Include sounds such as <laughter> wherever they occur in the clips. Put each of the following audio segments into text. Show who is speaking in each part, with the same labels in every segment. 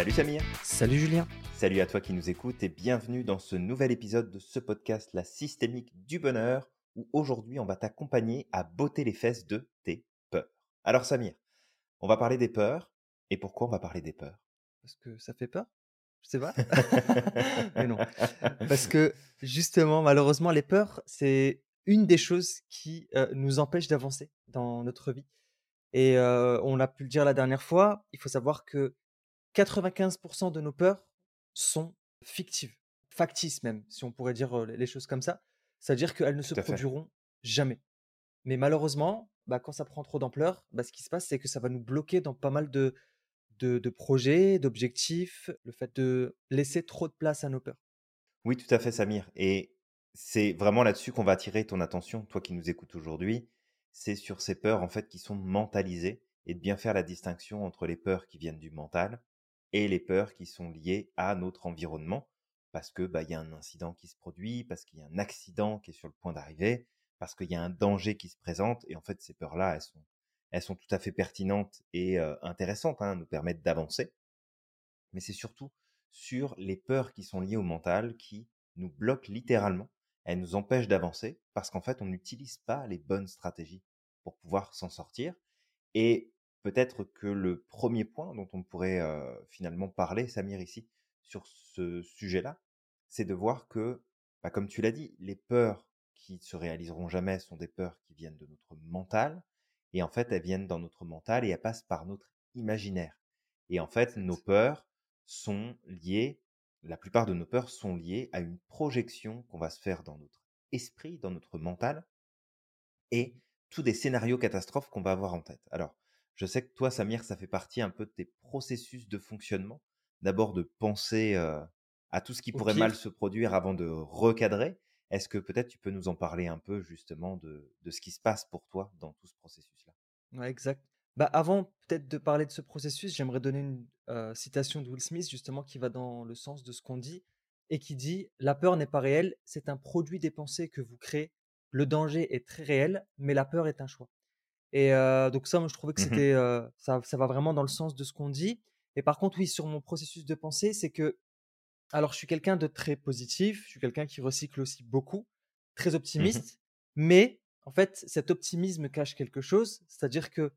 Speaker 1: Salut Samir.
Speaker 2: Salut Julien.
Speaker 1: Salut à toi qui nous écoutes et bienvenue dans ce nouvel épisode de ce podcast La systémique du bonheur où aujourd'hui on va t'accompagner à botter les fesses de tes peurs. Alors Samir, on va parler des peurs et pourquoi on va parler des peurs?
Speaker 2: Parce que ça fait peur? Je sais pas. <laughs> Mais non. Parce que justement, malheureusement, les peurs, c'est une des choses qui euh, nous empêche d'avancer dans notre vie. Et euh, on a pu le dire la dernière fois, il faut savoir que 95% de nos peurs sont fictives, factices même, si on pourrait dire les choses comme ça. C'est-à-dire qu'elles ne se
Speaker 1: fait.
Speaker 2: produiront jamais. Mais malheureusement, bah, quand ça prend trop d'ampleur, bah, ce qui se passe, c'est que ça va nous bloquer dans pas mal de, de, de projets, d'objectifs, le fait de laisser trop de place à nos peurs.
Speaker 1: Oui, tout à fait Samir. Et c'est vraiment là-dessus qu'on va attirer ton attention, toi qui nous écoutes aujourd'hui. C'est sur ces peurs en fait qui sont mentalisées et de bien faire la distinction entre les peurs qui viennent du mental et les peurs qui sont liées à notre environnement parce que bah il y a un incident qui se produit, parce qu'il y a un accident qui est sur le point d'arriver, parce qu'il y a un danger qui se présente et en fait ces peurs-là elles sont elles sont tout à fait pertinentes et intéressantes, hein, nous permettent d'avancer. Mais c'est surtout sur les peurs qui sont liées au mental qui nous bloquent littéralement. Elles nous empêchent d'avancer parce qu'en fait, on n'utilise pas les bonnes stratégies pour pouvoir s'en sortir. Et peut-être que le premier point dont on pourrait euh, finalement parler, Samir, ici, sur ce sujet-là, c'est de voir que, bah, comme tu l'as dit, les peurs qui se réaliseront jamais sont des peurs qui viennent de notre mental. Et en fait, elles viennent dans notre mental et elles passent par notre imaginaire. Et en fait, nos peurs sont liées, la plupart de nos peurs sont liées à une projection qu'on va se faire dans notre esprit, dans notre mental, et tous des scénarios catastrophes qu'on va avoir en tête. Alors, je sais que toi, Samir, ça fait partie un peu de tes processus de fonctionnement. D'abord de penser euh, à tout ce qui pourrait mal se produire avant de recadrer. Est-ce que peut-être tu peux nous en parler un peu justement de, de ce qui se passe pour toi dans tout ce processus-là?
Speaker 2: Ouais, exact. Bah, avant peut-être de parler de ce processus, j'aimerais donner une euh, citation de Will Smith justement qui va dans le sens de ce qu'on dit et qui dit La peur n'est pas réelle, c'est un produit des pensées que vous créez. Le danger est très réel, mais la peur est un choix. Et euh, donc ça, moi, je trouvais que
Speaker 1: Mhm.
Speaker 2: c'était euh, ça, ça va vraiment dans le sens de ce qu'on dit. Et par contre, oui, sur mon processus de pensée, c'est que alors je suis quelqu'un de très positif, je suis quelqu'un qui recycle aussi beaucoup, très
Speaker 1: Mhm.
Speaker 2: optimiste, mais en fait, cet optimisme cache quelque chose, c'est-à-dire que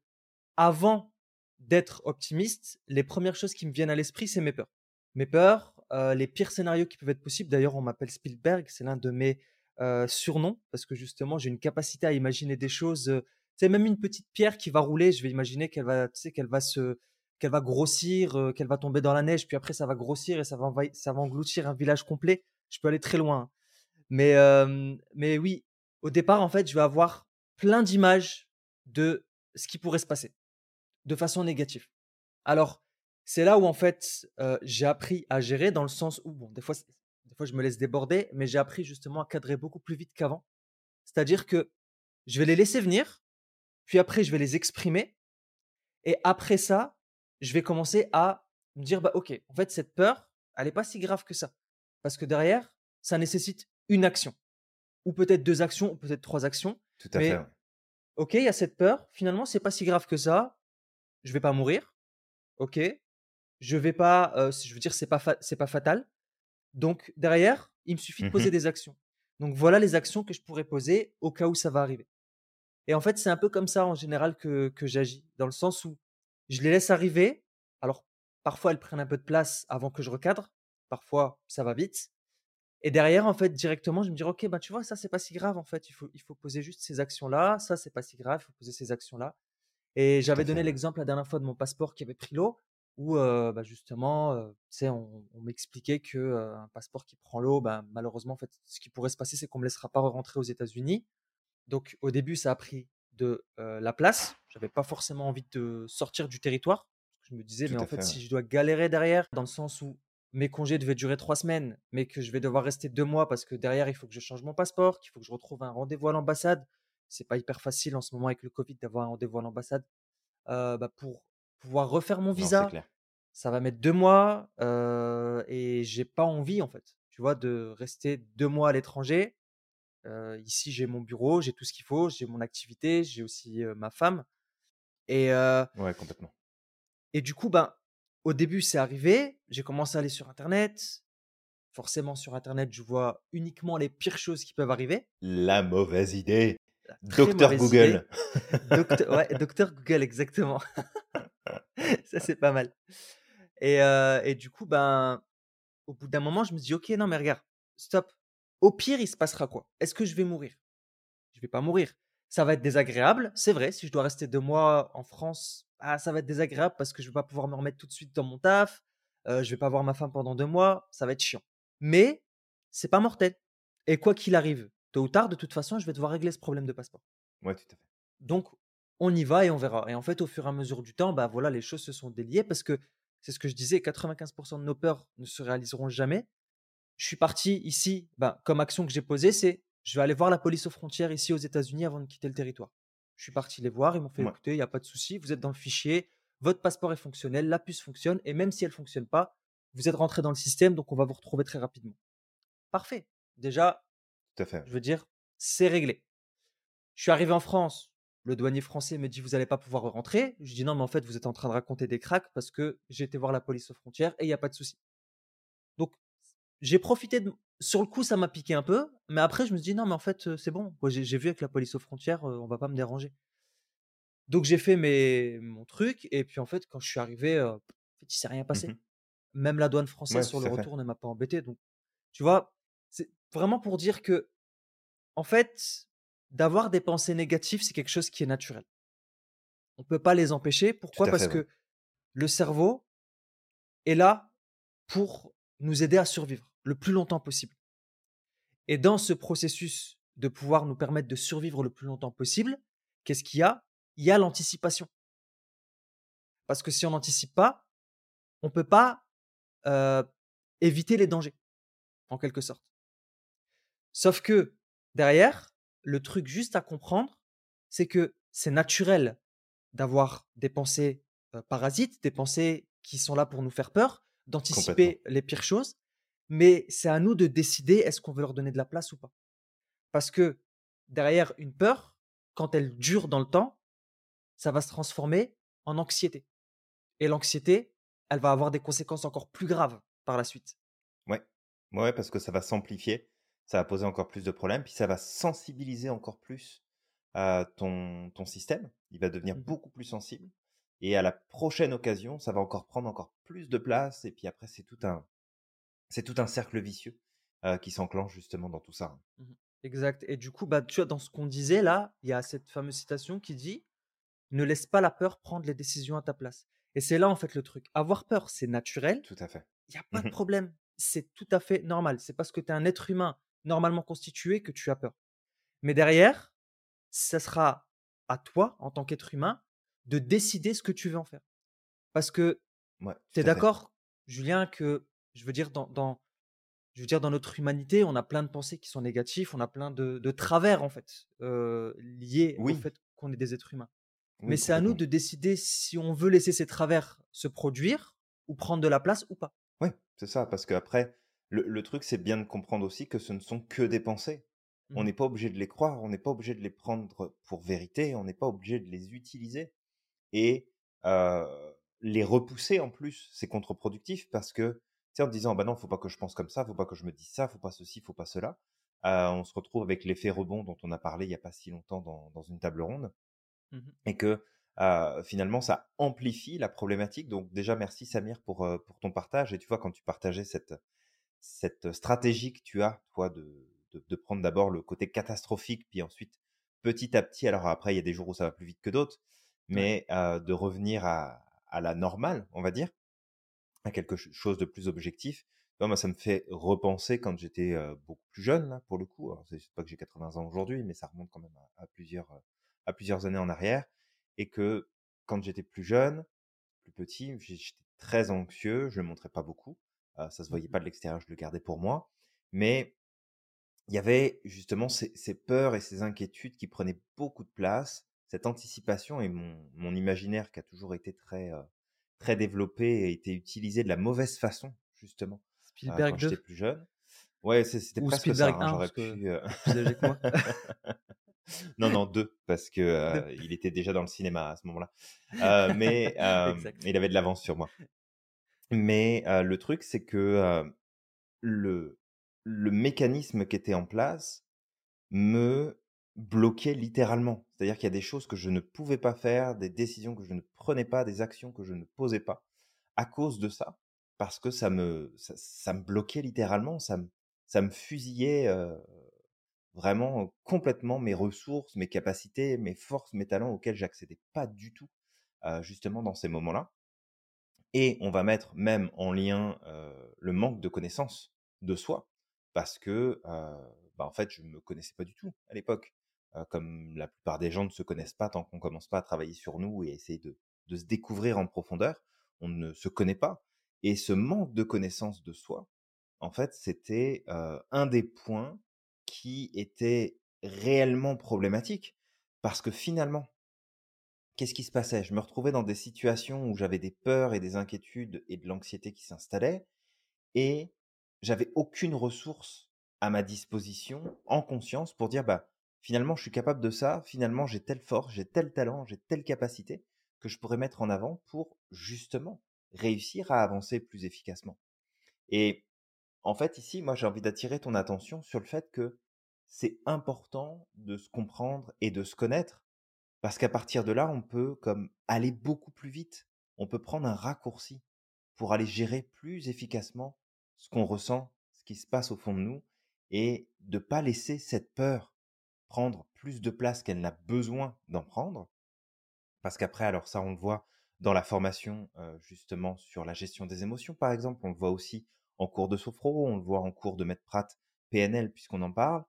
Speaker 2: avant d'être optimiste, les premières choses qui me viennent à l'esprit, c'est mes peurs. Mes peurs, euh, les pires scénarios qui peuvent être possibles. D'ailleurs, on m'appelle Spielberg, c'est l'un de mes surnoms parce que justement, j'ai une capacité à imaginer des choses. Sais, même une petite pierre qui va rouler, je vais imaginer qu'elle va, qu'elle va se, qu'elle va grossir, euh, qu'elle va tomber dans la neige, puis après ça va grossir et ça va, envahir- ça va engloutir un village complet. Je peux aller très loin. hein. Mais, mais oui, au départ, en fait, je vais avoir plein d'images de ce qui pourrait se passer de façon négative. Alors, c'est là où en fait euh, j'ai appris à gérer dans le sens où, bon, des fois, des fois je me laisse déborder, mais j'ai appris justement à cadrer beaucoup plus vite qu'avant. C'est-à-dire que je vais les laisser venir, puis après je vais les exprimer, et après ça, je vais commencer à me dire, bah ok, en fait cette peur, elle n'est pas si grave que ça, parce que derrière, ça nécessite une action, ou peut-être deux actions, ou peut-être trois actions,
Speaker 1: Tout à fait.
Speaker 2: mais
Speaker 1: ouais.
Speaker 2: ok, il y a cette peur, finalement c'est pas si grave que ça, je vais pas mourir, ok, je vais pas, euh, je veux dire, c'est pas, c'est pas fatal. Donc derrière, il me suffit de poser
Speaker 1: Mhm.
Speaker 2: des actions. Donc voilà les actions que je pourrais poser au cas où ça va arriver. Et en fait, c'est un peu comme ça en général que, que j'agis, dans le sens où je les laisse arriver. Alors parfois elles prennent un peu de place avant que je recadre, parfois ça va vite. Et derrière, en fait, directement, je me dis, ok, bah tu vois, ça c'est pas si grave en fait. Il faut, il faut poser juste ces actions-là. Ça c'est pas si grave. Il faut poser ces actions-là. Et j'avais donné l'exemple la dernière fois de mon passeport qui avait pris l'eau, où euh, bah, justement, euh, on, on m'expliquait que euh, un passeport qui prend l'eau, bah, malheureusement, en fait, ce qui pourrait se passer, c'est qu'on me laissera pas rentrer aux États-Unis. Donc, au début, ça a pris de euh, la place. J'avais pas forcément envie de sortir du territoire. Je me disais,
Speaker 1: Tout
Speaker 2: mais en fait, si je dois galérer derrière, dans le sens où mes congés devaient durer trois semaines, mais que je vais devoir rester deux mois parce que derrière, il faut que je change mon passeport, qu'il faut que je retrouve un rendez-vous à l'ambassade. C'est pas hyper facile en ce moment avec le Covid d'avoir un rendez-vous à l'ambassade euh, bah, pour pouvoir refaire mon
Speaker 1: Non,
Speaker 2: visa,
Speaker 1: clair.
Speaker 2: ça va mettre deux mois euh, et j'ai pas envie en fait, tu vois, de rester deux mois à l'étranger. Euh, ici, j'ai mon bureau, j'ai tout ce qu'il faut, j'ai mon activité, j'ai aussi euh, ma femme et
Speaker 1: Ouais, complètement.
Speaker 2: et du coup, ben au début, c'est arrivé, j'ai commencé à aller sur internet. Forcément, sur internet, je vois uniquement les pires choses qui peuvent arriver.
Speaker 1: La mauvaise idée. Docteur
Speaker 2: idée.
Speaker 1: Google.
Speaker 2: Docte <laughs> ouais, docteur Google, exactement. <laughs> Ça, c'est pas mal et et du coup, ben, au bout d'un moment, je me dis: «OK, non, mais regarde, stop. Au pire, il se passera quoi? Est-ce que je vais mourir? Je vais pas mourir. Ça va être désagréable, c'est vrai, si je dois rester 2 mois en France, ah, ça va être désagréable parce que je vais pas pouvoir me remettre tout de suite dans mon taf, heu, je vais pas voir ma femme pendant 2 mois, ça va être chiant. Mais c'est pas mortel et quoi qu'il arrive, tôt ou tard, de toute façon, je vais devoir régler ce problème de passeport.
Speaker 1: Ouais, tout à fait.
Speaker 2: Donc on y va et on verra et en fait, au fur et à mesure du temps, bah, voilà, les choses se sont déliées parce que c'est ce que je disais, 95% de nos peurs ne se réaliseront jamais. Je suis parti ici, bah, comme action que j'ai posée, c'est je vais aller voir la police aux frontières ici aux États-Unis avant de quitter le territoire. Je suis parti les voir, ils m'ont fait
Speaker 1: Ouais.
Speaker 2: écouter, il n'y a pas de souci, vous êtes dans le fichier, votre passeport est fonctionnel, la puce fonctionne, et même si elle ne fonctionne pas, vous êtes rentré dans le système, donc on va vous retrouver très rapidement. Parfait. Déjà,
Speaker 1: Tout à fait.
Speaker 2: je veux dire, c'est réglé. Je suis arrivé en France, le douanier français me dit vous n'allez pas pouvoir rentrer. Je dis non, mais en fait, vous êtes en train de raconter des cracks parce que j'ai été voir la police aux frontières et il n'y a pas de souci. Donc, j'ai profité de. Sur le coup, ça m'a piqué un peu, mais après, je me suis dit non, mais en fait, c'est bon. J'ai vu avec la police aux frontières, on va pas me déranger. Donc, j'ai fait mes, mon truc et puis en fait, quand je suis arrivé, euh, en fait, il s'est rien passé.
Speaker 1: Mhm.
Speaker 2: Même la douane française
Speaker 1: Ouais,
Speaker 2: sur le
Speaker 1: fait.
Speaker 2: retour ne m'a pas embêté. Donc, tu vois, c'est vraiment pour dire que en fait, d'avoir des pensées négatives, c'est quelque chose qui est naturel. On ne peut pas les empêcher. Pourquoi? Parce
Speaker 1: fait, ouais.
Speaker 2: que le cerveau est là pour nous aider à survivre le plus longtemps possible. Et dans ce processus de pouvoir nous permettre de survivre le plus longtemps possible, qu'est-ce qu'il y a? Il y a l'anticipation. Parce que si on n'anticipe pas, on ne peut pas euh, éviter les dangers, en quelque sorte. Sauf que derrière, le truc juste à comprendre, c'est que c'est naturel d'avoir des pensées euh, parasites, des pensées qui sont là pour nous faire peur, d'anticiper les pires choses, mais c'est à nous de décider est-ce qu'on veut leur donner de la place ou pas. Parce que derrière une peur, quand elle dure dans le temps, ça va se transformer en anxiété. Et l'anxiété, elle va avoir des conséquences encore plus graves par la suite.
Speaker 1: Ouais. Ouais, parce que ça va s'amplifier, ça va poser encore plus de problèmes, puis ça va sensibiliser encore plus ton, ton système. Il va devenir
Speaker 2: Mhm.
Speaker 1: beaucoup plus sensible. Et à la prochaine occasion, ça va encore prendre encore plus de place. Et puis après, c'est tout un, c'est tout un cercle vicieux euh, qui s'enclenche justement dans tout ça.
Speaker 2: Mhm. Exact. Et du coup, bah, tu vois, dans ce qu'on disait là, il y a cette fameuse citation qui dit Ne laisse pas la peur prendre les décisions à ta place. Et c'est là, en fait, le truc. Avoir peur, c'est naturel.
Speaker 1: Tout à fait.
Speaker 2: Il n'y a pas de problème. C'est tout à fait normal. C'est parce que tu es un être humain normalement constitué que tu as peur. Mais derrière, ça sera à toi, en tant qu'être humain, de décider ce que tu veux en faire. Parce que
Speaker 1: Ouais,
Speaker 2: tu es d'accord, Julien, que je veux dire, dans, dans- je veux dire, dans notre humanité, on a plein de pensées qui sont négatives, on a plein de, de travers, en fait, euh, liés au
Speaker 1: Oui,
Speaker 2: fait qu'on est des êtres humains. Mais
Speaker 1: oui,
Speaker 2: c'est à nous de décider si on veut laisser ces travers se produire ou prendre de la place ou pas.
Speaker 1: Ouais, c'est ça, parce qu'après, le, le truc, c'est bien de comprendre aussi que ce ne sont que des pensées. On
Speaker 2: Mhm.
Speaker 1: n'est pas obligé de les croire, on n'est pas obligé de les prendre pour vérité, on n'est pas obligé de les utiliser. Et euh, les repousser en plus, c'est contre-productif parce que, sais, en disant, bah non, faut pas que je pense comme ça, faut pas que je me dise ça, faut pas ceci, faut pas cela, euh, on se retrouve avec l'effet rebond dont on a parlé il y a pas si longtemps dans, dans une table ronde
Speaker 2: Mhm.
Speaker 1: et que euh, finalement ça amplifie la problématique. Donc déjà merci Samir pour, euh, pour ton partage et tu vois quand tu partageais cette, cette stratégie que tu as toi de, de, de prendre d'abord le côté catastrophique puis ensuite petit à petit, alors après il y a des jours où ça va plus vite que d'autres, mais de revenir à, à la normale on va dire, à quelque ch- chose de plus objectif. Moi ça me fait repenser quand j'étais euh, beaucoup plus jeune là pour le coup. Alors c'est pas que j'ai 80 ans aujourd'hui, mais ça remonte quand même à, à plusieurs, euh, à plusieurs années en arrière et que quand j'étais plus jeune, plus petit, j'étais très anxieux, je le montrais pas beaucoup, euh, ça se voyait
Speaker 2: Mhm.
Speaker 1: pas de l'extérieur, je le gardais pour moi, mais il y avait justement ces, ces peurs et ces inquiétudes qui prenaient beaucoup de place, cette anticipation et mon, mon imaginaire qui a toujours été très, euh, très développé et été utilisé de la mauvaise façon, justement, euh,
Speaker 2: Spielberg
Speaker 1: quand j'étais
Speaker 2: 2
Speaker 1: plus jeune. Ouais, c'était presque ça,
Speaker 2: Spielberg
Speaker 1: hein,
Speaker 2: 1,
Speaker 1: j'aurais pu... euh,
Speaker 2: que. <laughs>
Speaker 1: Non, non, deux, parce que <laughs> euh, il était déjà dans le cinéma à ce moment-là. Euh, mais <laughs> euh, il avait de l'avance sur moi. Mais le truc, c'est que le, le mécanisme qui était en place me bloquait littéralement. C'est-à-dire qu'il y a des choses que je ne pouvais pas faire, des décisions que je ne prenais pas, des actions que je ne posais pas à cause de ça, parce que ça me, ça, me bloquait littéralement, ça me, ça me fusillait vraiment complètement mes ressources, mes capacités, mes forces, mes talents auxquels j'accédais pas du tout justement dans ces moments-là. Et on va mettre même en lien le manque de connaissance de soi, parce que bah, en fait je me connaissais pas du tout à l'époque, comme la plupart des gens ne se connaissent pas tant qu'on commence pas à travailler sur nous et essayer de, de se découvrir en profondeur, on ne se connaît pas. Et ce manque de connaissance de soi, en fait, c'était un des points qui était réellement problématique, parce que finalement, qu'est-ce qui se passait? Je me retrouvais dans des situations où j'avais des peurs et des inquiétudes et de l'anxiété qui s'installaient, et j'avais aucune ressource à ma disposition en conscience pour dire bah finalement je suis capable de ça, finalement j'ai telle force, j'ai tel talent, j'ai telle capacité que je pourrais mettre en avant pour justement réussir à avancer plus efficacement. Et en fait ici, moi j'ai envie d'attirer ton attention sur le fait que c'est important de se comprendre et de se connaître parce qu'à partir de là, on peut comme aller beaucoup plus vite. On peut prendre un raccourci pour aller gérer plus efficacement ce qu'on ressent, ce qui se passe au fond de nous et de pas laisser cette peur prendre plus de place qu'elle n'a besoin d'en prendre. Parce qu'après, alors ça, on le voit dans la formation justement sur la gestion des émotions, par exemple. On le voit aussi en cours de sophro, on le voit en cours de maître Pratt PNL, puisqu'on en parle.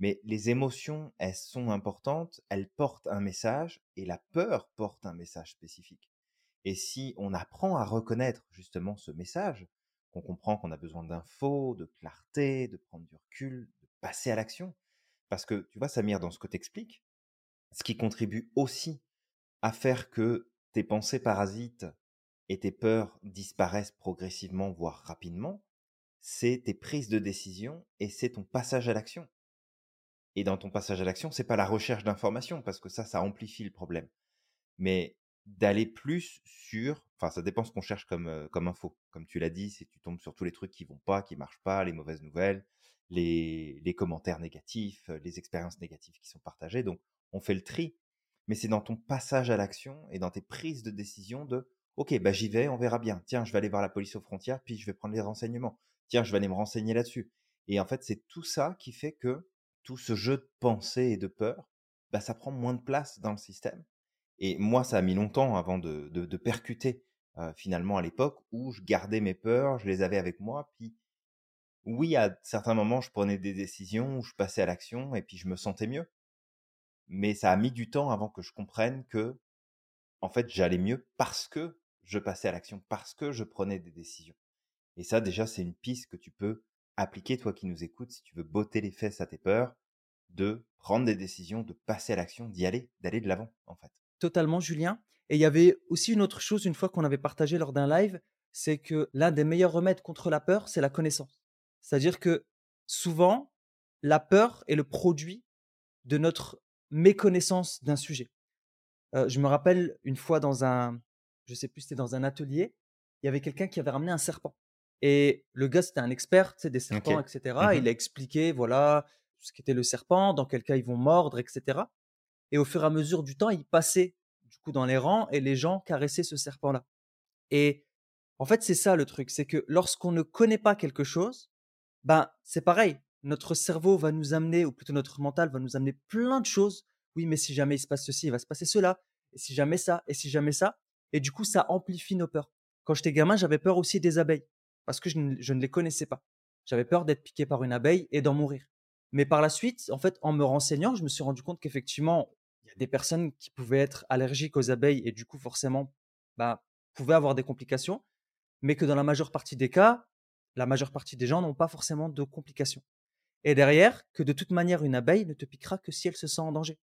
Speaker 1: Mais les émotions, elles sont importantes, elles portent un message, et la peur porte un message spécifique. Et si on apprend à reconnaître justement ce message, qu'on comprend qu'on a besoin d'infos, de clarté, de prendre du recul, de passer à l'action, parce que tu vois, Samir, dans ce que tu expliques, ce qui contribue aussi à faire que tes pensées parasites et tes peurs disparaissent progressivement, voire rapidement, c'est tes prises de décision et c'est ton passage à l'action. Et dans ton passage à l'action, c'est pas la recherche d'informations, parce que ça, ça amplifie le problème. Mais d'aller plus sur, enfin, ça dépend ce qu'on cherche comme, comme info. Comme tu l'as dit, si tu tombes sur tous les trucs qui vont pas, qui marchent pas, les mauvaises nouvelles, les, commentaires négatifs, les expériences négatives qui sont partagées. Donc, on fait le tri. Mais c'est dans ton passage à l'action et dans tes prises de décision de, ok, bah j'y vais, on verra bien. Tiens, je vais aller voir la police aux frontières, puis je vais prendre les renseignements. Tiens, je vais aller me renseigner là-dessus. Et en fait, c'est tout ça qui fait que tout ce jeu de pensée et de peur, bah, ça prend moins de place dans le système. Et moi, ça a mis longtemps avant de, de, percuter finalement à l'époque où je gardais mes peurs, je les avais avec moi. Puis oui, à certains moments, je prenais des décisions, je passais à l'action et puis je me sentais mieux. Mais ça a mis du temps avant que je comprenne que, en fait, j'allais mieux parce que je passais à l'action, parce que je prenais des décisions. Et ça, déjà, c'est une piste que tu peux appliquer, toi qui nous écoutes, si tu veux botter les fesses à tes peurs, de prendre des décisions, de passer à l'action, d'y aller, d'aller de l'avant, en fait.
Speaker 2: Totalement, Julien. Et il y avait aussi une autre chose, une fois qu'on avait partagé lors d'un live, c'est que l'un des meilleurs remèdes contre la peur, c'est la connaissance. C'est-à-dire que souvent, la peur est le produit de notre méconnaissance d'un sujet. Euh, je me rappelle une fois dans un, je sais plus, c'était dans un atelier, il y avait quelqu'un qui avait ramené un serpent. Et le gars, c'était un expert des serpents, etc. Mmh il a expliqué, voilà, ce qu'était le serpent, dans quel cas ils vont mordre, etc. Et au fur et à mesure du temps, il passait du coup dans les rangs et les gens caressaient ce serpent-là. Et en fait, c'est ça le truc, c'est que lorsqu'on ne connaît pas quelque chose, ben c'est pareil. Notre cerveau va nous amener, ou plutôt notre mental va nous amener plein de choses. Oui, mais si jamais il se passe ceci, il va se passer cela. Et si jamais ça, et si jamais ça. Et du coup, ça amplifie nos peurs. Quand j'étais gamin, j'avais peur aussi des abeilles parce que je ne, les connaissais pas. J'avais peur d'être piqué par une abeille et d'en mourir. Mais par la suite, en fait, en me renseignant, je me suis rendu compte qu'effectivement, il y a des personnes qui pouvaient être allergiques aux abeilles et du coup, forcément, bah, pouvaient avoir des complications, mais que dans la majeure partie des cas, la majeure partie des gens n'ont pas forcément de complications. Et derrière, que de toute manière, une abeille ne te piquera que si elle se sent en danger.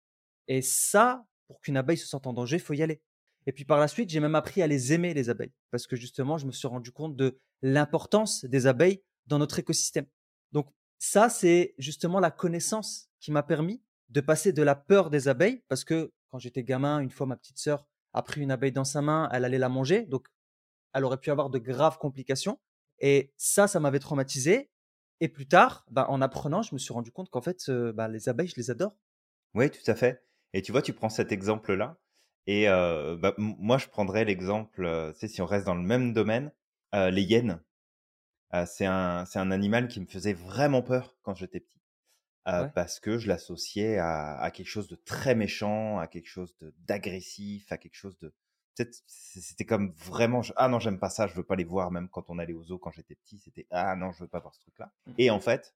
Speaker 2: Et ça, pour qu'une abeille se sente en danger, faut y aller. Et puis par la suite, j'ai même appris à les aimer, les abeilles, parce que justement, je me suis rendu compte de l'importance des abeilles dans notre écosystème. Donc ça, c'est justement la connaissance qui m'a permis de passer de la peur des abeilles, parce que quand j'étais gamin, une fois ma petite sœur a pris une abeille dans sa main, elle allait la manger, donc elle aurait pu avoir de graves complications. Et ça, ça m'avait traumatisé. Et plus tard, bah, en apprenant, je me suis rendu compte qu'en fait, bah, les abeilles, je les adore.
Speaker 1: Oui, tout à fait. Et tu vois, tu prends cet exemple-là. Et bah, moi, je prendrais l'exemple, si on reste dans le même domaine, les hyènes. c'est un, un animal qui me faisait vraiment peur quand j'étais petit. Parce que je l'associais à, à, quelque chose de très méchant, à quelque chose d'agressif, à quelque chose de, c'était comme vraiment ah non j'aime pas ça je veux pas les voir même quand on allait aux zoo quand j'étais petit c'était ah non je veux pas voir ce truc là mmh. et en fait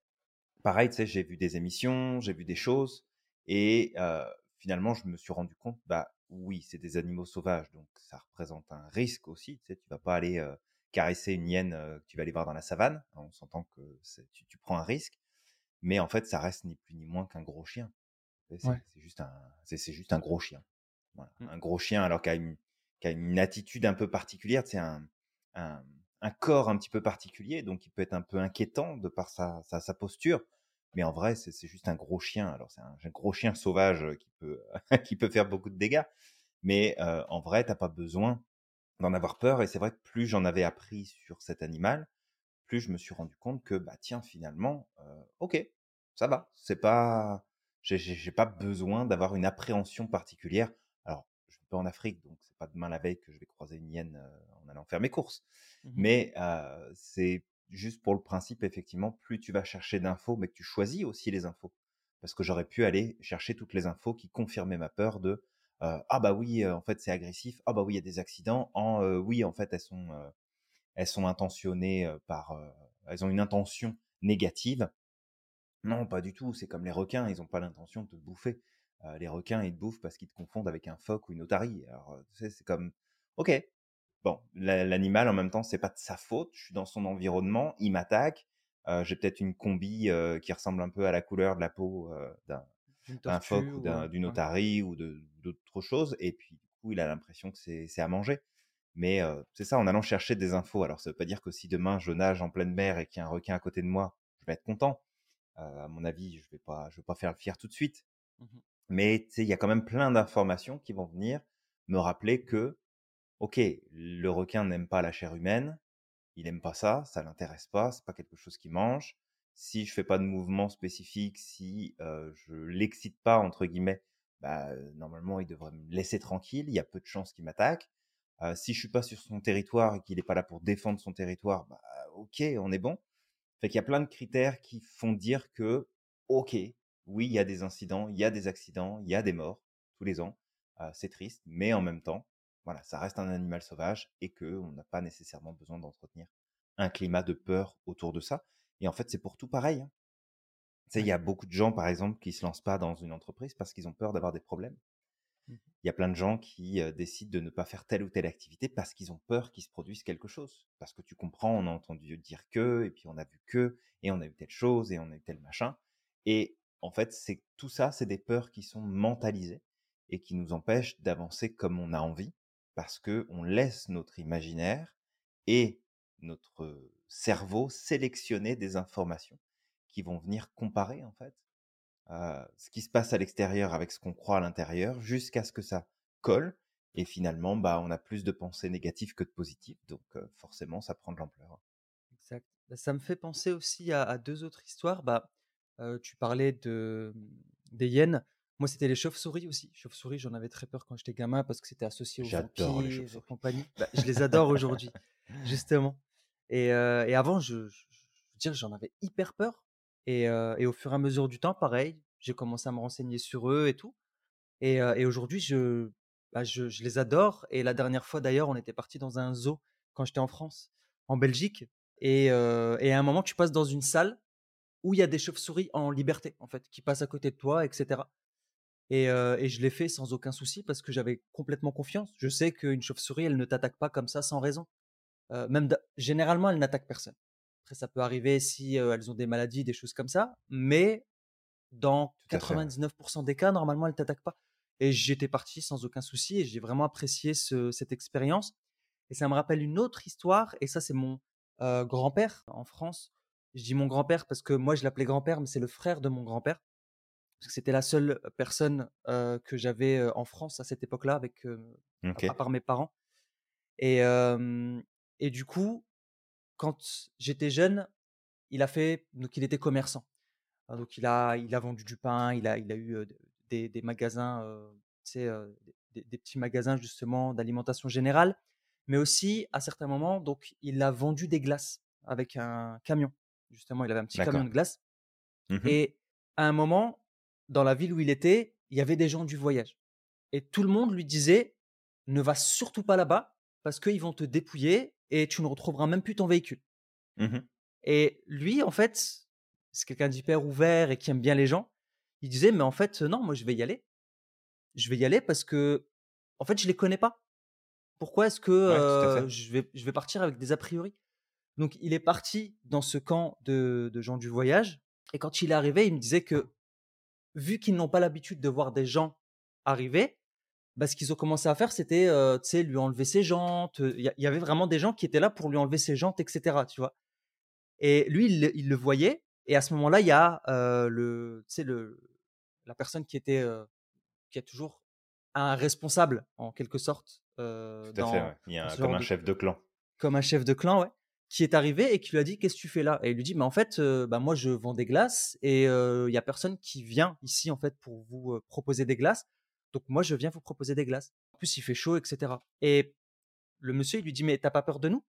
Speaker 1: pareil tu sais j'ai vu des émissions j'ai vu des choses et finalement je me suis rendu compte bah oui c'est des animaux sauvages donc ça représente un risque aussi tu sais tu vas pas aller caresser une hyène que tu vas aller voir dans la savane on s'entend que tu, tu, prends un risque mais en fait ça reste ni plus ni moins qu'un gros chien c'est juste un c'est juste un gros chien voilà. Mmh. un gros chien alors qu'à une qui a une attitude un peu particulière, c'est un, un, corps un petit peu particulier, donc il peut être un peu inquiétant de par sa, sa, posture. Mais en vrai, c'est juste un gros chien. Alors c'est un, gros chien sauvage qui peut, <laughs> qui peut faire beaucoup de dégâts. Mais euh, en vrai, t'as pas besoin d'en avoir peur. Et c'est vrai que plus j'en avais appris sur cet animal, plus je me suis rendu compte que bah tiens finalement, euh, ok, ça va. C'est pas, j'ai pas besoin d'avoir une appréhension particulière. Alors en Afrique, donc c'est pas demain la veille que je vais croiser une hyène en allant faire mes courses. Mmh mais c'est juste pour le principe, effectivement, plus tu vas chercher d'infos, mais que tu choisis aussi les infos. Parce que j'aurais pu aller chercher toutes les infos qui confirmaient ma peur de ah bah oui, en fait c'est agressif, ah bah oui il y a des accidents, en oui en fait elles sont elles sont intentionnées par, elles ont une intention négative. Non, pas du tout. C'est comme les requins, ils n'ont pas l'intention de te bouffer les requins, ils te bouffent parce qu'ils te confondent avec un phoque ou une otarie. Alors, tu sais, c'est comme, ok, bon, l'animal en même temps, c'est pas de sa faute. Je suis dans son environnement, il m'attaque. j'ai peut-être une combi qui ressemble un peu à la couleur de la peau d'un phoque ou d'une otarie ou d'autres choses. Et puis, du coup, il a l'impression que c'est à manger. Mais c'est ça, en allant chercher des infos. Alors, ça veut pas dire que si demain je nage en pleine mer et qu'il y a un requin à côté de moi, je vais être content. à mon avis, je vais pas, je vais pas faire le fier tout de suite. Mmh mais il y a quand même plein d'informations qui vont venir me rappeler que, ok, le requin n'aime pas la chair humaine, il n'aime pas ça, ça l'intéresse pas, c'est pas quelque chose qu'il mange. Si je fais pas de mouvement spécifique, si je l'excite pas entre guillemets, bah, normalement il devrait me laisser tranquille. Il y a peu de chances qu'il m'attaque. Si je suis pas sur son territoire et qu'il n'est pas là pour défendre son territoire, bah, ok, on est bon. Fait qu'il y a plein de critères qui font dire que, ok, oui, il y a des incidents, il y a des accidents, il y a des morts tous les ans. c'est triste, mais en même temps, voilà, ça reste un animal sauvage et que on n'a pas nécessairement besoin d'entretenir un climat de peur autour de ça. Et en fait, c'est pour tout pareil. Hein. il y a beaucoup de gens, par exemple, qui se lancent pas dans une entreprise parce qu'ils ont peur d'avoir des problèmes. Mmh il y a plein de gens qui décident de ne pas faire telle ou telle activité parce qu'ils ont peur qu'il se produise quelque chose. Parce que tu comprends, on a entendu dire que, et puis on a vu que, et on a eu telle chose, et on a eu tel machin. Et en fait, c'est tout ça, c'est des peurs qui sont mentalisées et qui nous empêchent d'avancer comme on a envie parce que on laisse notre imaginaire et notre cerveau sélectionner des informations qui vont venir comparer en fait ce qui se passe à l'extérieur avec ce qu'on croit à l'intérieur jusqu'à ce que ça colle et finalement bah on a plus de pensées négatives que de positives donc forcément ça prend de l'ampleur.
Speaker 2: Exact. Bah, ça me fait penser aussi à, à deux autres histoires. Bah, tu parlais de, mmh, des hyènes. Moi, c'était les chauves-souris aussi. Chauves-souris, j'en avais très peur quand j'étais gamin parce que c'était associé aux
Speaker 1: J'adore les
Speaker 2: compagnie. <laughs> Bah, je les adore aujourd'hui, justement. Et, et avant, je, je, veux dire, j'en avais hyper peur. Et, et, au fur et à mesure du temps, pareil, j'ai commencé à me renseigner sur eux et tout. Et, et aujourd'hui, je, bah, je, je, les adore. Et la dernière fois, d'ailleurs, on était parti dans un zoo quand j'étais en France, en Belgique. Et, et à un moment, tu passes dans une salle où il y a des chauves-souris en liberté, en fait, qui passent à côté de toi, etc. Et, et je l'ai fait sans aucun souci parce que j'avais complètement confiance. Je sais qu'une chauve-souris, elle ne t'attaque pas comme ça sans raison. même généralement, elle n'attaque personne. Après, ça peut arriver si elles ont des maladies, des choses comme ça, mais dans 99% des cas, normalement, elles t'attaquent pas. Et j'étais parti sans aucun souci et j'ai vraiment apprécié ce, cette expérience. Et ça me rappelle une autre histoire, et ça, c'est mon grand-père en France je dis mon grand-père parce que moi, je l'appelais grand-père, mais c'est le frère de mon grand-père. Parce que c'était la seule personne que j'avais en France à cette époque-là, avec à part mes parents. Et, Et du coup, quand j'étais jeune, il a fait donc il était commerçant. Hein, donc il a il a vendu du pain, il a il a eu, des des magasins, tu sais, des des petits magasins justement d'alimentation générale, mais aussi à certains moments, donc il a vendu des glaces avec un camion. Justement, il avait un petit camion de glace
Speaker 1: Mmh
Speaker 2: et à un moment, dans la ville où il était, il y avait des gens du voyage et tout le monde lui disait: «Ne va surtout pas là-bas parce qu'ils vont te dépouiller et tu ne retrouveras même plus ton véhicule».
Speaker 1: Mmh
Speaker 2: Et lui, en fait, c'est quelqu'un d'hyper ouvert et qui aime bien les gens. Il disait: «Mais en fait, non, moi je vais y aller. Je vais y aller parce que, en fait, je les connais pas. Pourquoi est-ce que,
Speaker 1: Ouais,
Speaker 2: je vais je vais partir avec des a priori?» Donc il est parti dans ce camp de de gens du voyage et quand il est arrivé, il me disait que, vu qu'ils n'ont pas l'habitude de voir des gens arriver, bah, ce qu'ils ont commencé à faire, c'était, sais, lui enlever ses jantes, il y y avait vraiment des gens qui étaient là pour lui enlever ses jantes et cetera, tu vois? Et lui, il le il le voyait et à ce moment-là, il y a, le la personne qui était, qui est toujours un responsable en quelque sorte,
Speaker 1: Tout à fait,
Speaker 2: dans
Speaker 1: ouais. Il y
Speaker 2: dans
Speaker 1: a un
Speaker 2: ce
Speaker 1: comme un
Speaker 2: de
Speaker 1: chef de clan.
Speaker 2: comme un chef de clan, ouais, qui est arrivé et qui lui a dit: «Qu'est-ce que tu fais là?» et il lui dit: «Mais en fait, heu, bah, moi je vends des glaces et heu, il y a personne qui vient ici en fait pour vous, heu, proposer des glaces, donc moi je viens vous proposer des glaces. En plus il fait chaud et cetera» et le monsieur il lui dit: «Mais tu as pas peur de nous?»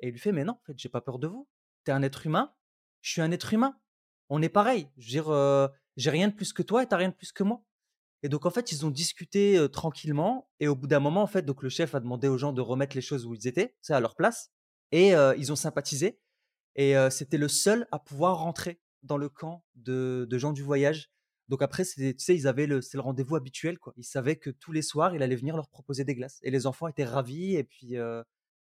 Speaker 2: et il lui fait: «Mais non, en fait, j'ai pas peur de vous. Tu es un être humain, je suis un être humain. On est pareil. Je veux dire, j'ai rien de plus que toi et tu as rien de plus que moi» et donc en fait, ils ont discuté, tranquillement et au bout d'un moment, en fait, donc le chef a demandé aux gens de remettre les choses où ils étaient, sais, à leur place et ils ont sympathisé et c'était le seul à pouvoir rentrer dans le camp de gens du voyage. Donc après, tu sais, ils avaient le c'est le rendez-vous habituel, quoi. Ils savaient que tous les soirs, il allait venir leur proposer des glaces et les enfants étaient ravis et puis,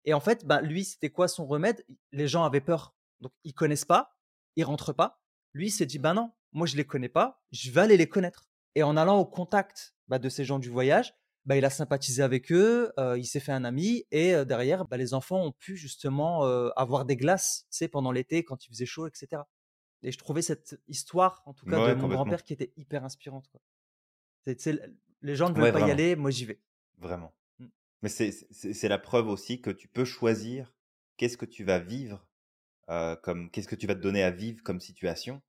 Speaker 2: et en fait, bah, lui, c'était quoi son remède? Les gens avaient peur, donc ils connaissent pas, ils rentrent pas. Lui, il s'est dit: «Bah, non, moi je les connais pas, je vais aller les connaître» et en allant au contact, bah, de ces gens du voyage, bah, il a sympathisé avec eux, il s'est fait un ami et derrière, bah, les enfants ont pu justement, avoir des glaces, tu sais, pendant l'été quand il faisait chaud et cetera et je trouvais cette histoire, en tout cas de mon grand-père qui était hyper inspirante, quoi. Les gens ne veulent
Speaker 1: Ouais,
Speaker 2: pas y aller, moi j'y vais.
Speaker 1: vraiment.
Speaker 2: Mmh.
Speaker 1: Mais c'est la preuve aussi que tu peux choisir qu'est-ce que tu vas vivre, comme qu'est-ce que tu vas te donner à vivre comme situation.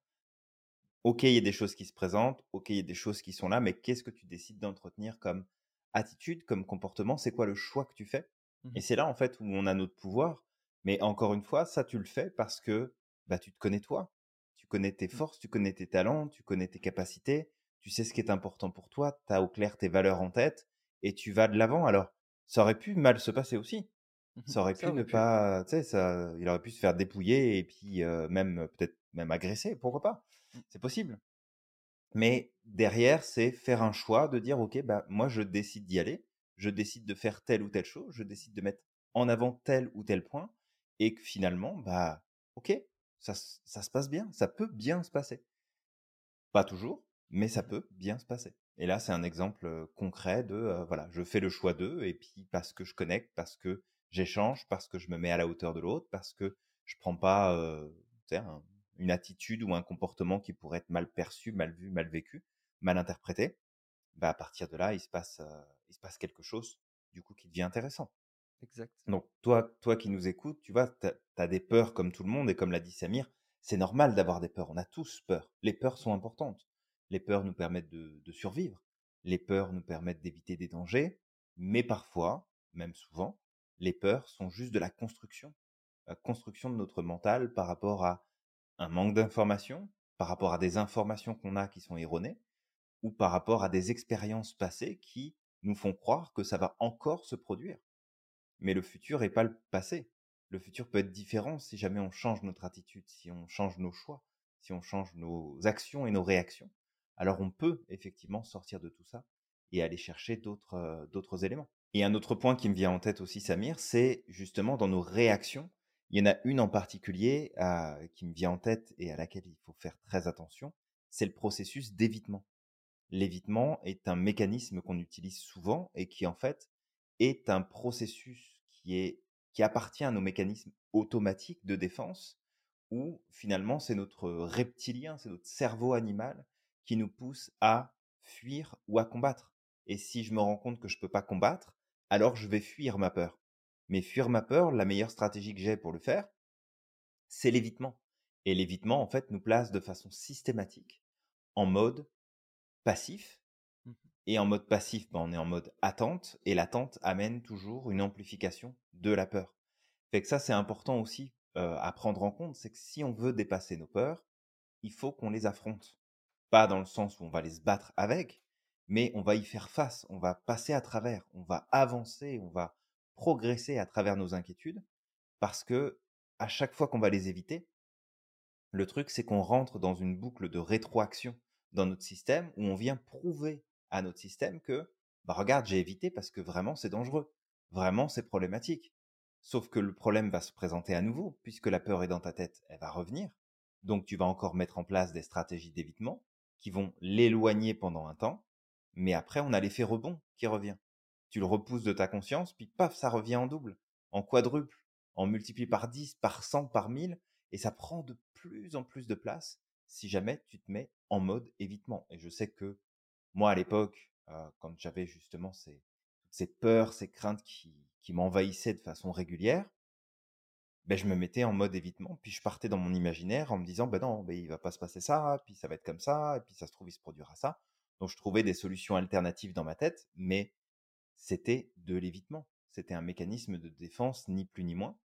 Speaker 1: OK, il y a des choses qui se présentent, OK, il y a des choses qui sont là, mais qu'est-ce que tu décides d'entretenir comme attitude, comme comportement? C'est quoi le choix que tu fais?
Speaker 2: Mmh
Speaker 1: Et c'est là, en fait, où on a notre pouvoir. Mais encore une fois, ça, tu le fais parce que, bah, tu te connais toi. Tu connais tes
Speaker 2: Mmh.
Speaker 1: forces, tu connais tes talents, tu connais tes capacités, tu sais ce qui est important pour toi, tu as au clair tes valeurs en tête et tu vas de l'avant. Alors, ça aurait pu mal se passer aussi.
Speaker 2: Mmh
Speaker 1: Ça aurait
Speaker 2: Ça
Speaker 1: pu ne
Speaker 2: pu.
Speaker 1: pas, tu sais, ça, il aurait pu se faire dépouiller et puis heu, même euh, peut-être même agresser, pourquoi pas? C'est possible. Mais derrière, c'est faire un choix de dire: «OK, bah, moi, je décide d'y aller. Je décide de faire telle ou telle chose. Je décide de mettre en avant tel ou tel point» et que finalement, bah, OK, ça ça se passe bien. Ça peut bien se passer. Pas toujours, mais ça
Speaker 2: Mmh
Speaker 1: peut bien se passer. Et là, c'est un exemple, concret de, voilà, je fais le choix d'eux et puis parce que je connecte, parce que j'échange, parce que je me mets à la hauteur de l'autre, parce que je prends pas, sais, un une attitude ou un comportement qui pourrait être mal perçu, mal vu, mal vécu, mal interprété. Bah, à partir de là, il se passe, heu, il se passe quelque chose, du coup, qui devient intéressant.
Speaker 2: Exact.
Speaker 1: Donc toi toi qui nous écoutes, tu vois, tu as des peurs comme tout le monde et comme l'a dit Samir, c'est normal d'avoir des peurs. On a tous peur. Les peurs sont importantes. Les peurs nous permettent de de survivre. Les peurs nous permettent d'éviter des dangers, mais parfois, même souvent, les peurs sont juste de la construction. La construction de notre mental par rapport à un manque d'informations, par rapport à des informations qu'on a qui sont erronées ou par rapport à des expériences passées qui nous font croire que ça va encore se produire. Mais le futur est pas le passé. Le futur peut être différent si jamais on change notre attitude, si on change nos choix, si on change nos actions et nos réactions. Alors on peut effectivement sortir de tout ça et aller chercher d'autres euh, d'autres éléments. Et un autre point qui me vient en tête aussi, Samir, c'est justement dans nos réactions. Il y en a une en particulier euh, qui me vient en tête et à laquelle il faut faire très attention, c'est le processus d'évitement. L'évitement est un mécanisme qu'on utilise souvent et qui en fait est un processus qui qui appartient à nos mécanismes automatiques de défense où finalement c'est notre reptilien, c'est notre cerveau animal qui nous pousse à fuir ou à combattre. Et si je me rends compte que je peux pas combattre, alors je vais fuir ma peur. Mais fuir ma peur, la meilleure stratégie que j'ai pour le faire, c'est l'évitement. Et l'évitement, en fait, nous place de façon systématique en mode passif.
Speaker 2: Mmh
Speaker 1: Et en mode passif, ben, on est en mode attente. Et l'attente amène toujours une amplification de la peur. Fait que ça, c'est important aussi à prendre en compte. C'est que si on veut dépasser nos peurs, il faut qu'on les affronte. Pas dans le sens où on va les se battre avec, mais on va y faire face, on va passer à travers, on va avancer, on va progresser à travers nos inquiétudes, parce que à chaque fois qu'on va les éviter, le truc c'est qu'on rentre dans une boucle de rétroaction dans notre système où on vient prouver à notre système que bah regarde j'ai évité parce que vraiment c'est dangereux, vraiment c'est problématique. Sauf que le problème va se présenter à nouveau puisque la peur est dans ta tête, elle va revenir. Donc tu vas encore mettre en place des stratégies d'évitement qui vont l'éloigner pendant un temps, mais après on a l'effet rebond qui revient. Tu le repousses de ta conscience, puis paf, ça revient en double, en quadruple, en multiplie par 10, par 100, par 1000, et ça prend de plus en plus de place si jamais tu te mets en mode évitement. Et je sais que moi, à l'époque, euh, quand j'avais justement ces, ces peurs, ces craintes qui, qui m'envahissaient de façon régulière, ben, je me mettais en mode évitement, puis je partais dans mon imaginaire en me disant, ben non, ben, il va pas se passer ça, puis ça va être comme ça, et puis ça se trouve, il se produira ça. Donc je trouvais des solutions alternatives dans ma tête, mais c'était de l'évitement. C'était un mécanisme de défense, ni plus ni moins.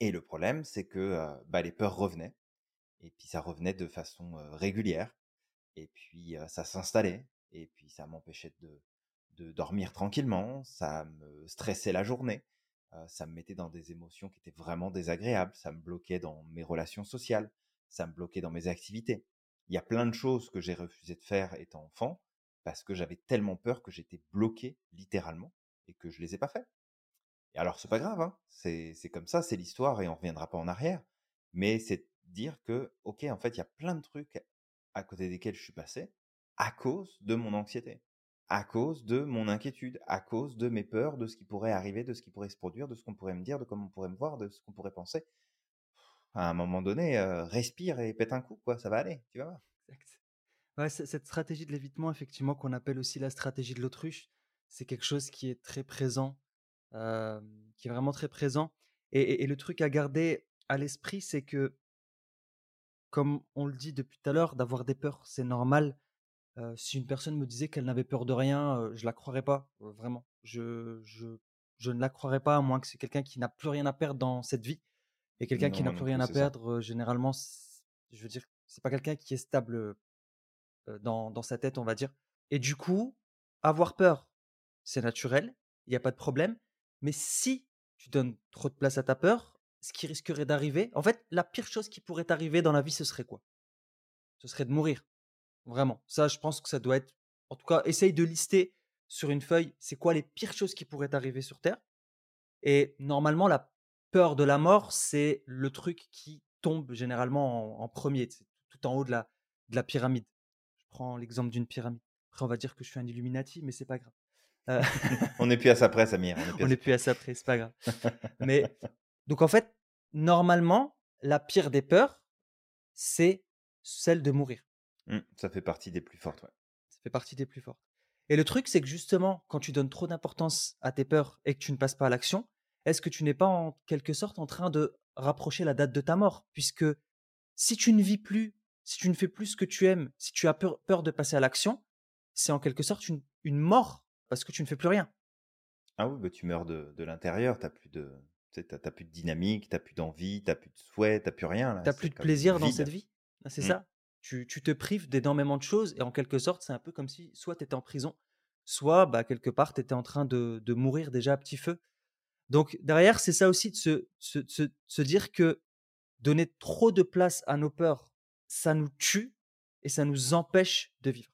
Speaker 1: Et le problème, c'est que bah, les peurs revenaient, et puis ça revenait de façon régulière, et puis ça s'installait, et puis ça m'empêchait de, de dormir tranquillement, ça me stressait la journée, ça me mettait dans des émotions qui étaient vraiment désagréables, ça me bloquait dans mes relations sociales, ça me bloquait dans mes activités. Il y a plein de choses que j'ai refusé de faire étant enfant parce que j'avais tellement peur que j'étais bloqué littéralement et que je les ai pas fait. Et alors c'est pas grave, hein c'est comme ça, c'est l'histoire et on reviendra pas en arrière. Mais c'est dire que ok en fait il y a plein de trucs à côté desquels je suis passé à cause de mon anxiété, à cause de mon inquiétude, à cause de mes peurs, de ce qui pourrait arriver, de ce qui pourrait se produire, de ce qu'on pourrait me dire, de comment on pourrait me voir, de ce qu'on pourrait penser. À un moment donné, respire et pète un coup, quoi, ça va aller, tu vas voir.
Speaker 2: Ouais, cette stratégie de l'évitement, effectivement, qu'on appelle aussi la stratégie de l'autruche, c'est quelque chose qui est très présent, qui est vraiment très présent. Et, et le truc à garder à l'esprit, c'est que, comme on le dit depuis tout à l'heure, d'avoir des peurs, c'est normal. si une personne me disait qu'elle n'avait peur de rien, je la croirais pas, vraiment. Je, je, je ne la croirais pas, à moins que c'est quelqu'un qui n'a plus rien à perdre dans cette vie. Et quelqu'un qui n'a plus rien à perdre, généralement, je veux dire, c'est pas quelqu'un qui est stable dans, sa tête, on va dire. Et du coup, avoir peur, c'est naturel, il n'y a pas de problème. Mais si tu donnes trop de place à ta peur, ce qui risquerait d'arriver, en fait, la pire chose qui pourrait t'arriver dans la vie, ce serait quoi? Ce serait de mourir. Vraiment. Ça, je pense que ça doit être. En tout cas, essaye de lister sur une feuille, c'est quoi les pires choses qui pourraient t'arriver sur Terre. Et normalement, la peur de la mort, c'est le truc qui tombe généralement en, premier, tout en haut de la pyramide. Prends l'exemple d'une pyramide. Après, on va dire que je suis un Illuminati, mais c'est pas grave.
Speaker 1: Euh, <laughs> on n'est plus à ça près, Samir.
Speaker 2: On <laughs> n'est plus, à ça près, c'est pas grave. <laughs> mais donc en fait, normalement, la pire des peurs, c'est celle de mourir.
Speaker 1: Mmh, ça fait partie des plus fortes, ouais.
Speaker 2: Ça fait partie des plus fortes. Et le truc, c'est que justement, quand tu donnes trop d'importance à tes peurs et que tu ne passes pas à l'action, est-ce que tu n'es pas en quelque sorte en train de rapprocher la date de ta mort? Puisque si tu ne vis plus, si tu ne fais plus ce que tu aimes, si tu as peur, peur de passer à l'action, c'est en quelque sorte une, une, mort parce que tu ne fais plus rien.
Speaker 1: Ah oui, bah tu meurs de, de l'intérieur, tu n'as plus de, t'as plus de dynamique, t'as plus d'envie, t'as plus de souhait, t'as plus rien.
Speaker 2: T'as plus de plaisir dans cette vie. Ah, c'est mmh. ça. Tu, tu, te prives d'énormément de choses et en quelque sorte, c'est un peu comme si soit tu étais en prison, soit bah, quelque part tu étais en train de, de, mourir déjà à petit feu. Donc derrière, c'est ça aussi de se, se, se, se, dire que donner trop de place à nos peurs, ça nous tue et ça nous empêche de vivre.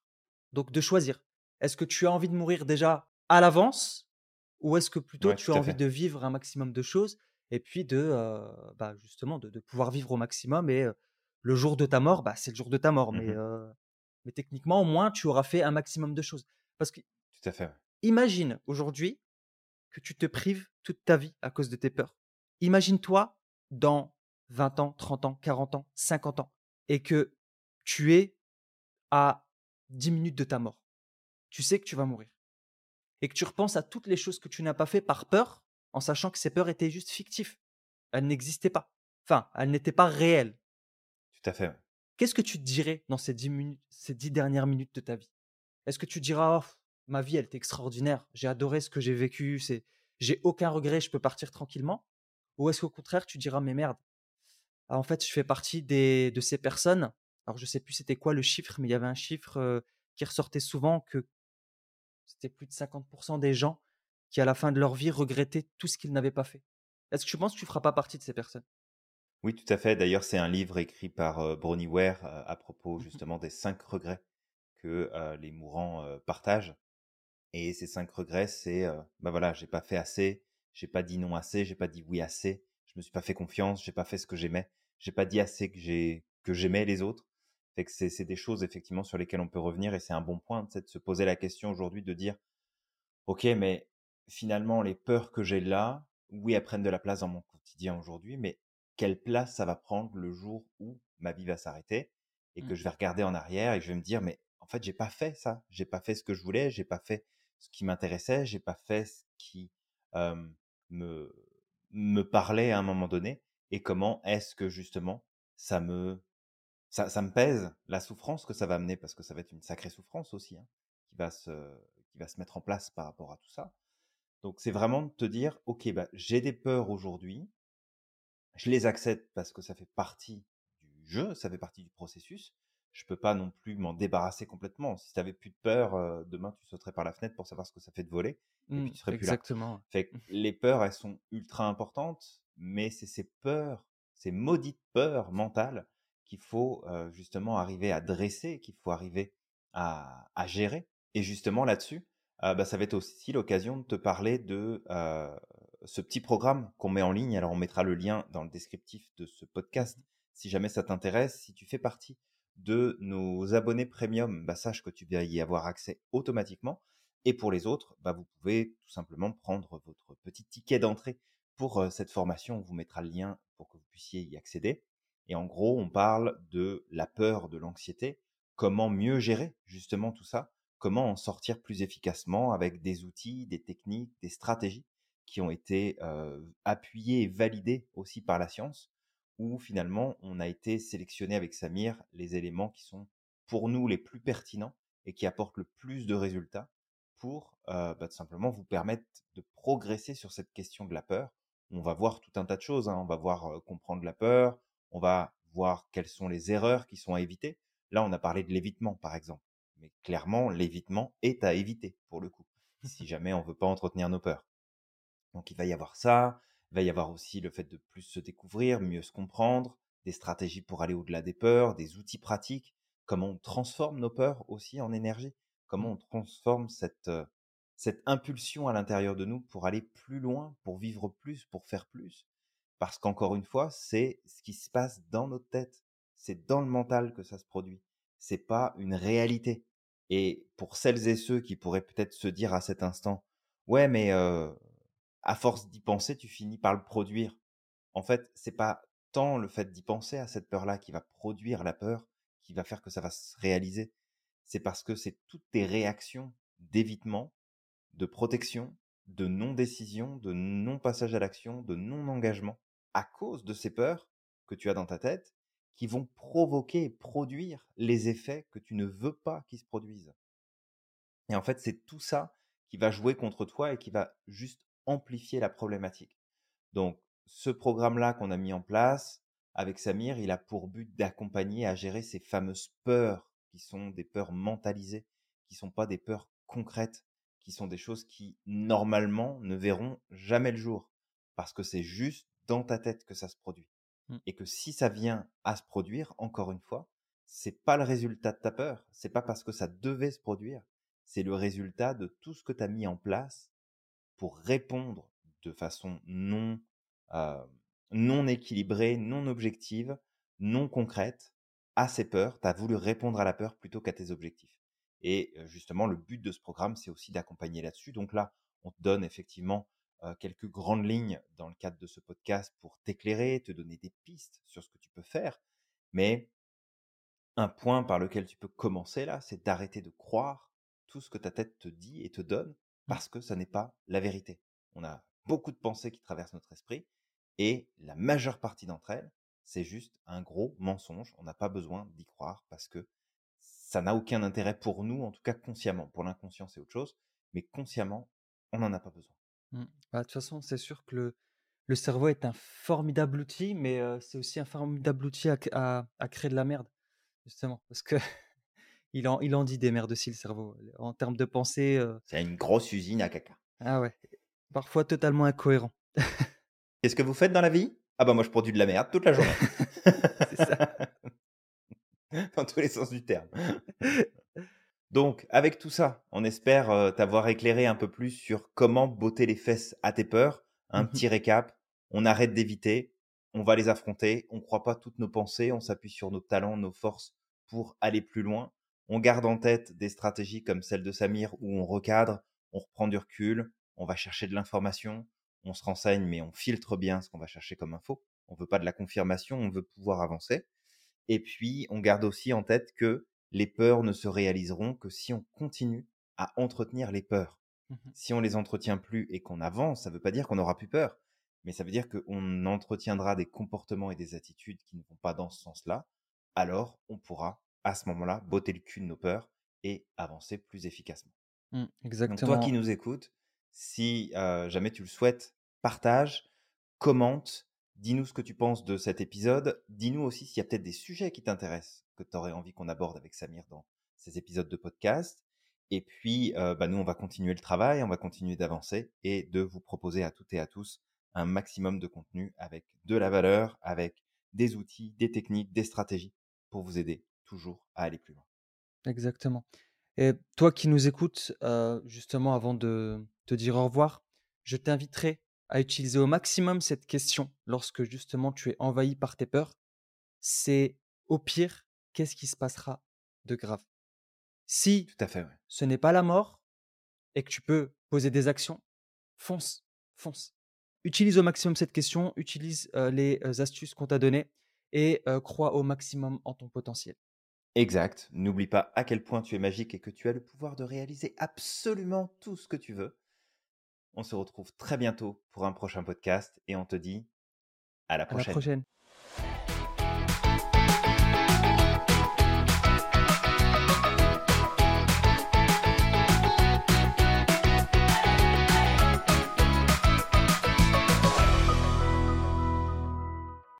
Speaker 2: Donc de choisir. Est-ce que tu as envie de mourir déjà à l'avance ou est-ce que plutôt tu as envie de vivre un maximum de choses et puis de euh, bah, justement de, de, pouvoir vivre au maximum et le jour de ta mort, bah, c'est le jour de ta mort. Mais, mmh mais techniquement, au moins, tu auras fait un maximum de choses. Parce que,
Speaker 1: Tout à fait.
Speaker 2: Imagine aujourd'hui que tu te prives toute ta vie à cause de tes peurs. Imagine-toi dans 20 ans, 30 ans, 40 ans, 50 ans et que tu es à 10 minutes de ta mort. Tu sais que tu vas mourir. Et que tu repenses à toutes les choses que tu n'as pas fait par peur en sachant que ces peurs étaient juste fictives. Elles n'existaient pas. Enfin, elles n'étaient pas réelles.
Speaker 1: Tout à fait.
Speaker 2: Qu'est-ce que tu te dirais dans ces dix, minutes, ces dix dernières minutes de ta vie? Est-ce que tu diras, oh, ma vie, elle était extraordinaire, j'ai adoré ce que j'ai vécu, c'est, j'ai aucun regret, je peux partir tranquillement Ou est-ce qu'au contraire, tu diras, mais merde, en fait, je fais partie des, de ces personnes. Alors, je sais plus c'était quoi le chiffre, mais il y avait un chiffre qui ressortait souvent que c'était plus de 50% des gens qui, à la fin de leur vie, regrettaient tout ce qu'ils n'avaient pas fait. Est-ce que tu penses que tu ne feras pas partie de ces personnes?
Speaker 1: Oui, tout à fait. D'ailleurs, c'est un livre écrit par euh, Bronnie Ware à propos mmh justement des cinq regrets que les mourants partagent. Et ces cinq regrets, c'est, ben voilà, j'ai pas fait assez, j'ai pas dit non assez, j'ai pas dit oui assez, je me suis pas fait confiance, j'ai pas fait ce que j'aimais, j'ai pas dit assez que j'ai que j'aimais les autres. Fait que c'est des choses effectivement sur lesquelles on peut revenir et c'est un bon point, de se poser la question aujourd'hui de dire, ok, mais finalement les peurs que j'ai là, oui, elles prennent de la place dans mon quotidien aujourd'hui, mais quelle place ça va prendre le jour où ma vie va s'arrêter et que mmh. je vais regarder en arrière et je vais me dire, mais en fait, j'ai pas fait ça, j'ai pas fait ce que je voulais, j'ai pas fait ce qui m'intéressait, j'ai pas fait ce qui me me parlait à un moment donné et comment est-ce que justement ça me ça, ça, me pèse la souffrance que ça va amener parce que ça va être une sacrée souffrance aussi hein, qui va se qui va se mettre en place par rapport à tout ça. Donc c'est vraiment de te dire ok bah j'ai des peurs aujourd'hui, je les accepte parce que ça fait partie du jeu, ça fait partie du processus. Je peux pas non plus m'en débarrasser complètement. Si tu avais plus de peur, demain tu sauterais par la fenêtre pour savoir ce que ça fait de voler et puis
Speaker 2: mmh,
Speaker 1: tu serais plus
Speaker 2: là. Exactement.
Speaker 1: Fait les peurs elles sont ultra importantes, mais c'est ces peurs, ces maudites peurs mentales qu'il faut justement arriver à dresser, qu'il faut arriver à, gérer. Et justement là-dessus, bah, ça va être aussi l'occasion de te parler de ce petit programme qu'on met en ligne. Alors on mettra le lien dans le descriptif de ce podcast si jamais ça t'intéresse. Si tu fais partie de nos abonnés premium, bah, sache que tu vas y avoir accès automatiquement. Et pour les autres, bah, vous pouvez tout simplement prendre votre petit ticket d'entrée pour cette formation. On vous mettra le lien pour que vous puissiez y accéder. Et en gros, on parle de la peur, de l'anxiété, comment mieux gérer justement tout ça, comment en sortir plus efficacement avec des outils, des techniques, des stratégies qui ont été appuyées et validées aussi par la science, où finalement on a été sélectionné avec Samir les éléments qui sont pour nous les plus pertinents et qui apportent le plus de résultats pour bah, tout simplement vous permettre de progresser sur cette question de la peur. On va voir tout un tas de choses, hein. on va voir comprendre la peur, on va voir quelles sont les erreurs qui sont à éviter. Là, on a parlé de l'évitement, par exemple. Mais clairement, l'évitement est à éviter, pour le coup, si <laughs> jamais on veut pas entretenir nos peurs. Donc, il va y avoir ça. Il va y avoir aussi le fait de plus se découvrir, mieux se comprendre, des stratégies pour aller au-delà des peurs, des outils pratiques, comment on transforme nos peurs aussi en énergie, comment on transforme cette, cette impulsion à l'intérieur de nous pour aller plus loin, pour vivre plus, pour faire plus, parce qu'encore une fois, c'est ce qui se passe dans notre tête. C'est dans le mental que ça se produit. C'est pas une réalité. Et pour celles et ceux qui pourraient peut-être se dire à cet instant, ouais, mais euh, à force d'y penser, tu finis par le produire. En fait, c'est pas tant le fait d'y penser à cette peur-là qui va produire la peur, qui va faire que ça va se réaliser. C'est parce que c'est toutes tes réactions d'évitement, de protection, de non-décision, de non-passage à l'action, de non-engagement à cause de ces peurs que tu as dans ta tête qui vont provoquer et produire les effets que tu ne veux pas qu'ils se produisent. Et en fait, c'est tout ça qui va jouer contre toi et qui va juste amplifier la problématique. Donc, ce programme-là qu'on a mis en place avec Samir, il a pour but d'accompagner à gérer ces fameuses peurs qui sont des peurs mentalisées, qui sont pas des peurs concrètes, qui sont des choses qui normalement ne verront jamais le jour parce que c'est juste dans ta tête que ça se produit. Mmh. Et que si ça vient à se produire, encore une fois, c'est pas le résultat de ta peur, c'est pas parce que ça devait se produire, c'est le résultat de tout ce que tu as mis en place pour répondre de façon non euh, non équilibrée, non objective, non concrète à ces peurs. Tu as voulu répondre à la peur plutôt qu'à tes objectifs. Et justement, le but de ce programme, c'est aussi d'accompagner là-dessus. Donc là, on te donne effectivement quelques grandes lignes dans le cadre de ce podcast pour t'éclairer, te donner des pistes sur ce que tu peux faire. Mais un point par lequel tu peux commencer là, c'est d'arrêter de croire tout ce que ta tête te dit et te donne. Parce que ça n'est pas la vérité. On a beaucoup de pensées qui traversent notre esprit. Et la majeure partie d'entre elles, c'est juste un gros mensonge. On n'a pas besoin d'y croire parce que ça n'a aucun intérêt pour nous, en tout cas consciemment. Pour l'inconscient, c'est autre chose. Mais consciemment, on n'en a pas besoin.
Speaker 2: Mmh. Bah, de toute façon, c'est sûr que le, le cerveau est un formidable outil, mais c'est aussi un formidable outil à, créer de la merde, justement. Parce que il, en, il en dit des merdes aussi, le cerveau. En termes de pensée.
Speaker 1: C'est une grosse usine à caca.
Speaker 2: Ah ouais. Parfois totalement incohérent.
Speaker 1: Qu'est-ce que vous faites dans la vie? Ah bah moi je produis de la merde toute la journée. <laughs> C'est ça. <laughs> dans tous les sens du terme. Donc, avec tout ça, on espère t'avoir éclairé un peu plus sur comment botter les fesses à tes peurs. Un mmh petit récap on arrête d'éviter, on va les affronter, on ne croit pas toutes nos pensées, on s'appuie sur nos talents, nos forces pour aller plus loin. On garde en tête des stratégies comme celle de Samir où on recadre, on reprend du recul, on va chercher de l'information, on se renseigne mais on filtre bien ce qu'on va chercher comme info. On veut pas de la confirmation, on veut pouvoir avancer. Et puis, on garde aussi en tête que les peurs ne se réaliseront que si on continue à entretenir les peurs. Mmh si on les entretient plus et qu'on avance, ça ne veut pas dire qu'on n'aura plus peur mais ça veut dire qu'on entretiendra des comportements et des attitudes qui ne vont pas dans ce sens-là, alors on pourra à ce moment-là botter le cul de nos peurs et avancer plus efficacement.
Speaker 2: Mmh, exactement.
Speaker 1: Donc toi qui nous écoutes, si jamais tu le souhaites, partage, commente, dis-nous ce que tu penses de cet épisode, dis-nous aussi s'il y a peut-être des sujets qui t'intéressent, que tu aurais envie qu'on aborde avec Samir dans ces épisodes de podcast. Et puis, bah, nous, on va continuer le travail, on va continuer d'avancer et de vous proposer à toutes et à tous un maximum de contenu avec de la valeur, avec des outils, des techniques, des stratégies pour vous aider toujours à aller plus loin.
Speaker 2: Exactement. Et toi qui nous écoutes, justement, avant de te dire au revoir, je t'inviterai à utiliser au maximum cette question lorsque justement tu es envahi par tes peurs. C'est au pire, qu'est-ce qui se passera de grave? Si
Speaker 1: Tout à fait,
Speaker 2: ce n'est pas la mort et que tu peux poser des actions, fonce, fonce utilise au maximum cette question, utilise les astuces qu'on t'a données et crois au maximum en ton potentiel.
Speaker 1: Exact. N'oublie pas à quel point tu es magique et que tu as le pouvoir de réaliser absolument tout ce que tu veux. On se retrouve très bientôt pour un prochain podcast et on te dit à la prochaine. À la prochaine.